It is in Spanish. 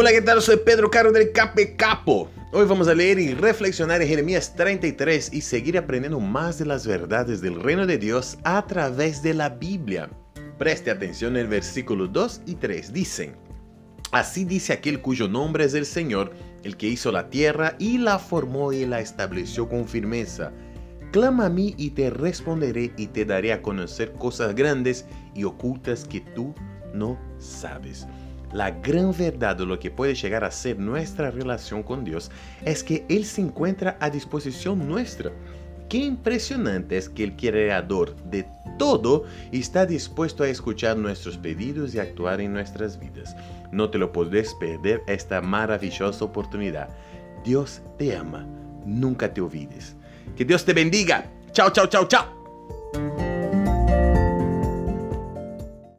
Hola, ¿qué tal? Soy Pedro Caro del Cape Capo. Hoy vamos a leer y reflexionar en Jeremías 33 y seguir aprendiendo más de las verdades del reino de Dios a través de la Biblia. Preste atención en el versículo 2 y 3. Dicen, Así dice aquel cuyo nombre es el Señor, el que hizo la tierra y la formó y la estableció con firmeza. Clama a mí y te responderé y te daré a conocer cosas grandes y ocultas que tú sabes. La gran verdad de lo que puede llegar a ser nuestra relación con Dios es que Él se encuentra a disposición nuestra. Qué impresionante es que el creador de todo está dispuesto a escuchar nuestros pedidos y actuar en nuestras vidas. No te lo puedes perder esta maravillosa oportunidad. Dios te ama. Nunca te olvides. Que Dios te bendiga. Chao, chao, chao, chao.